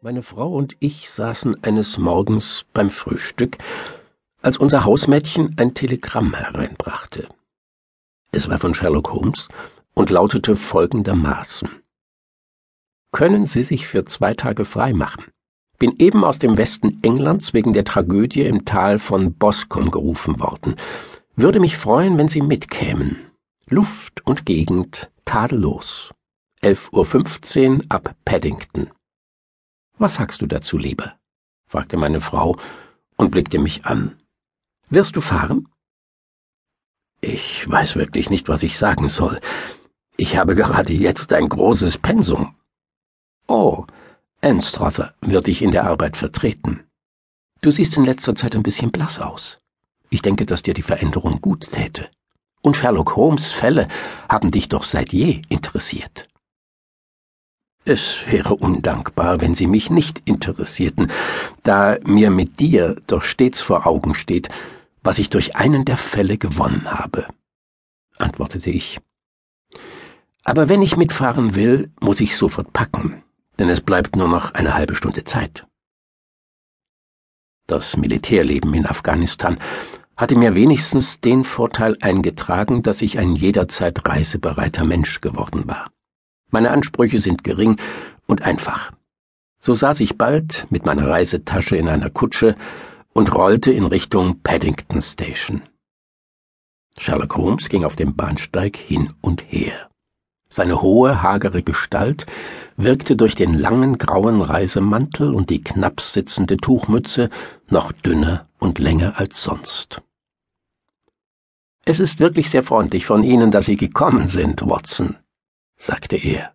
Meine Frau und ich saßen eines Morgens beim Frühstück, als unser Hausmädchen ein Telegramm hereinbrachte. Es war von Sherlock Holmes und lautete folgendermaßen Können Sie sich für zwei Tage frei machen? Bin eben aus dem Westen Englands wegen der Tragödie im Tal von Boscombe gerufen worden. Würde mich freuen, wenn Sie mitkämen. Luft und Gegend tadellos. 11.15 Uhr ab Paddington. Was sagst du dazu, Lieber? fragte meine Frau und blickte mich an. Wirst du fahren? Ich weiß wirklich nicht, was ich sagen soll. Ich habe gerade jetzt ein großes Pensum. Oh, Anstrother wird dich in der Arbeit vertreten. Du siehst in letzter Zeit ein bisschen blass aus. Ich denke, dass dir die Veränderung gut täte. Und Sherlock Holmes Fälle haben dich doch seit je interessiert. Es wäre undankbar, wenn Sie mich nicht interessierten, da mir mit dir doch stets vor Augen steht, was ich durch einen der Fälle gewonnen habe, antwortete ich. Aber wenn ich mitfahren will, muss ich sofort packen, denn es bleibt nur noch eine halbe Stunde Zeit. Das Militärleben in Afghanistan hatte mir wenigstens den Vorteil eingetragen, dass ich ein jederzeit reisebereiter Mensch geworden war. Meine Ansprüche sind gering und einfach. So saß ich bald mit meiner Reisetasche in einer Kutsche und rollte in Richtung Paddington Station. Sherlock Holmes ging auf dem Bahnsteig hin und her. Seine hohe, hagere Gestalt wirkte durch den langen grauen Reisemantel und die knapp sitzende Tuchmütze noch dünner und länger als sonst. Es ist wirklich sehr freundlich von Ihnen, dass Sie gekommen sind, Watson, sagte er.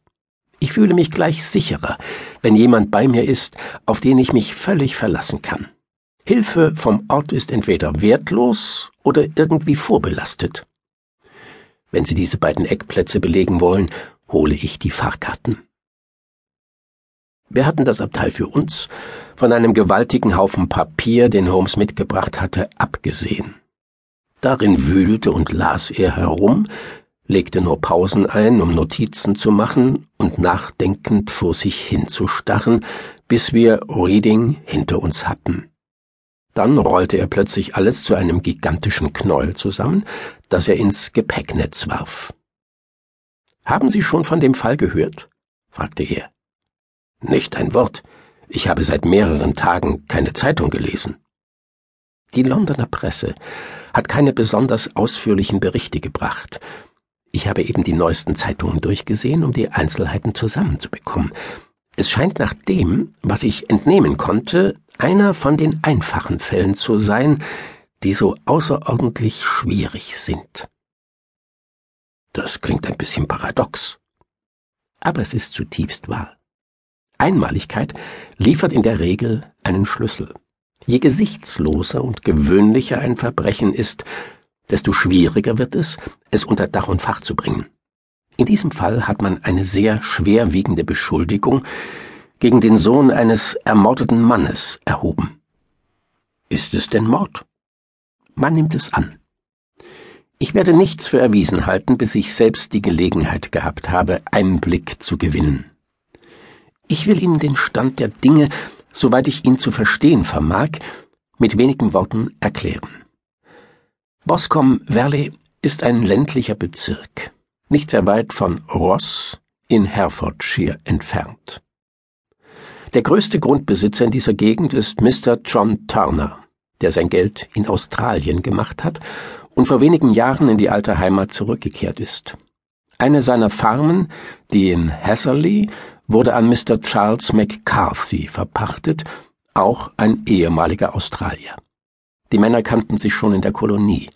Ich fühle mich gleich sicherer, wenn jemand bei mir ist, auf den ich mich völlig verlassen kann. Hilfe vom Ort ist entweder wertlos oder irgendwie vorbelastet. Wenn Sie diese beiden Eckplätze belegen wollen, hole ich die Fahrkarten. Wir hatten das Abteil für uns, von einem gewaltigen Haufen Papier, den Holmes mitgebracht hatte, abgesehen. Darin wühlte und las er herum, legte nur Pausen ein, um Notizen zu machen und nachdenkend vor sich hinzustarren, bis wir Reading hinter uns hatten. Dann rollte er plötzlich alles zu einem gigantischen Knäuel zusammen, das er ins Gepäcknetz warf. Haben Sie schon von dem Fall gehört? fragte er. Nicht ein Wort. Ich habe seit mehreren Tagen keine Zeitung gelesen. Die Londoner Presse hat keine besonders ausführlichen Berichte gebracht, ich habe eben die neuesten Zeitungen durchgesehen, um die Einzelheiten zusammenzubekommen. Es scheint nach dem, was ich entnehmen konnte, einer von den einfachen Fällen zu sein, die so außerordentlich schwierig sind. Das klingt ein bisschen paradox. Aber es ist zutiefst wahr. Einmaligkeit liefert in der Regel einen Schlüssel. Je gesichtsloser und gewöhnlicher ein Verbrechen ist, desto schwieriger wird es, es unter Dach und Fach zu bringen. In diesem Fall hat man eine sehr schwerwiegende Beschuldigung gegen den Sohn eines ermordeten Mannes erhoben. Ist es denn Mord? Man nimmt es an. Ich werde nichts für erwiesen halten, bis ich selbst die Gelegenheit gehabt habe, Einblick zu gewinnen. Ich will Ihnen den Stand der Dinge, soweit ich ihn zu verstehen vermag, mit wenigen Worten erklären. Boscombe Valley ist ein ländlicher Bezirk, nicht sehr weit von Ross in Herefordshire entfernt. Der größte Grundbesitzer in dieser Gegend ist Mr. John Turner, der sein Geld in Australien gemacht hat und vor wenigen Jahren in die alte Heimat zurückgekehrt ist. Eine seiner Farmen, die in Hatherley, wurde an Mr. Charles McCarthy verpachtet, auch ein ehemaliger Australier. Die Männer kannten sich schon in der Kolonie,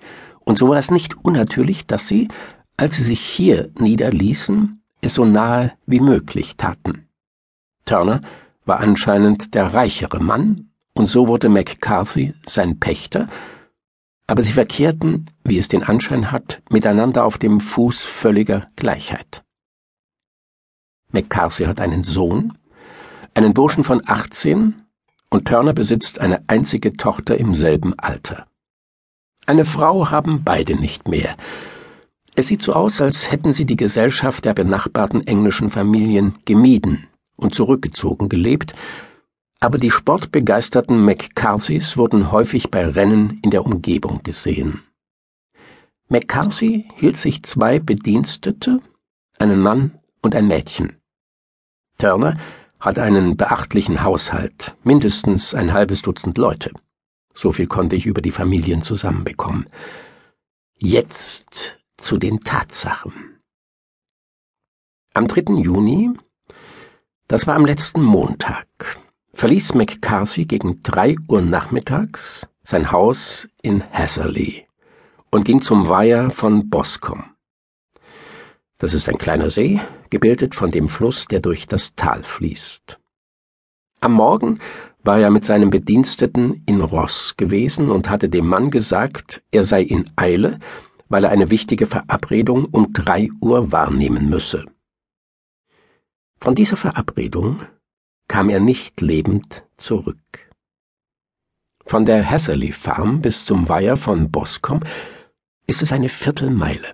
und so war es nicht unnatürlich, dass sie, als sie sich hier niederließen, es so nahe wie möglich taten. Turner war anscheinend der reichere Mann, und so wurde McCarthy sein Pächter, aber sie verkehrten, wie es den Anschein hat, miteinander auf dem Fuß völliger Gleichheit. McCarthy hat einen Sohn, einen Burschen von 18 und Turner besitzt eine einzige Tochter im selben Alter. Eine Frau haben beide nicht mehr. Es sieht so aus, als hätten sie die Gesellschaft der benachbarten englischen Familien gemieden und zurückgezogen gelebt, aber die sportbegeisterten McCarthys wurden häufig bei Rennen in der Umgebung gesehen. McCarthy hielt sich zwei Bedienstete, einen Mann und ein Mädchen. Turner hat einen beachtlichen Haushalt, mindestens ein halbes Dutzend Leute. So viel konnte ich über die Familien zusammenbekommen. Jetzt zu den Tatsachen. Am 3. Juni, das war am letzten Montag, verließ McCarthy gegen drei Uhr nachmittags sein Haus in Hatherley und ging zum Weiher von Boscombe. Das ist ein kleiner See, gebildet von dem Fluss, der durch das Tal fließt. Am Morgen war er mit seinem Bediensteten in Ross gewesen und hatte dem Mann gesagt, er sei in Eile, weil er eine wichtige Verabredung um drei Uhr wahrnehmen müsse. Von dieser Verabredung kam er nicht lebend zurück. Von der Hasserley Farm bis zum Weiher von Boscombe ist es eine Viertelmeile,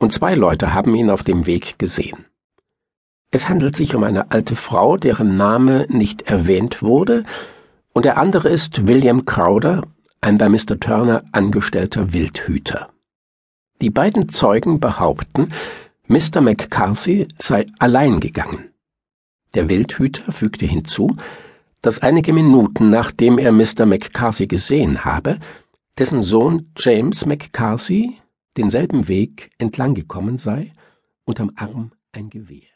und zwei Leute haben ihn auf dem Weg gesehen. Es handelt sich um eine alte Frau, deren Name nicht erwähnt wurde, und der andere ist William Crowder, ein bei Mr. Turner angestellter Wildhüter. Die beiden Zeugen behaupten, Mr. McCarthy sei allein gegangen. Der Wildhüter fügte hinzu, dass einige Minuten nachdem er Mr. McCarthy gesehen habe, dessen Sohn James McCarthy denselben Weg entlang gekommen sei, unterm Arm ein Gewehr.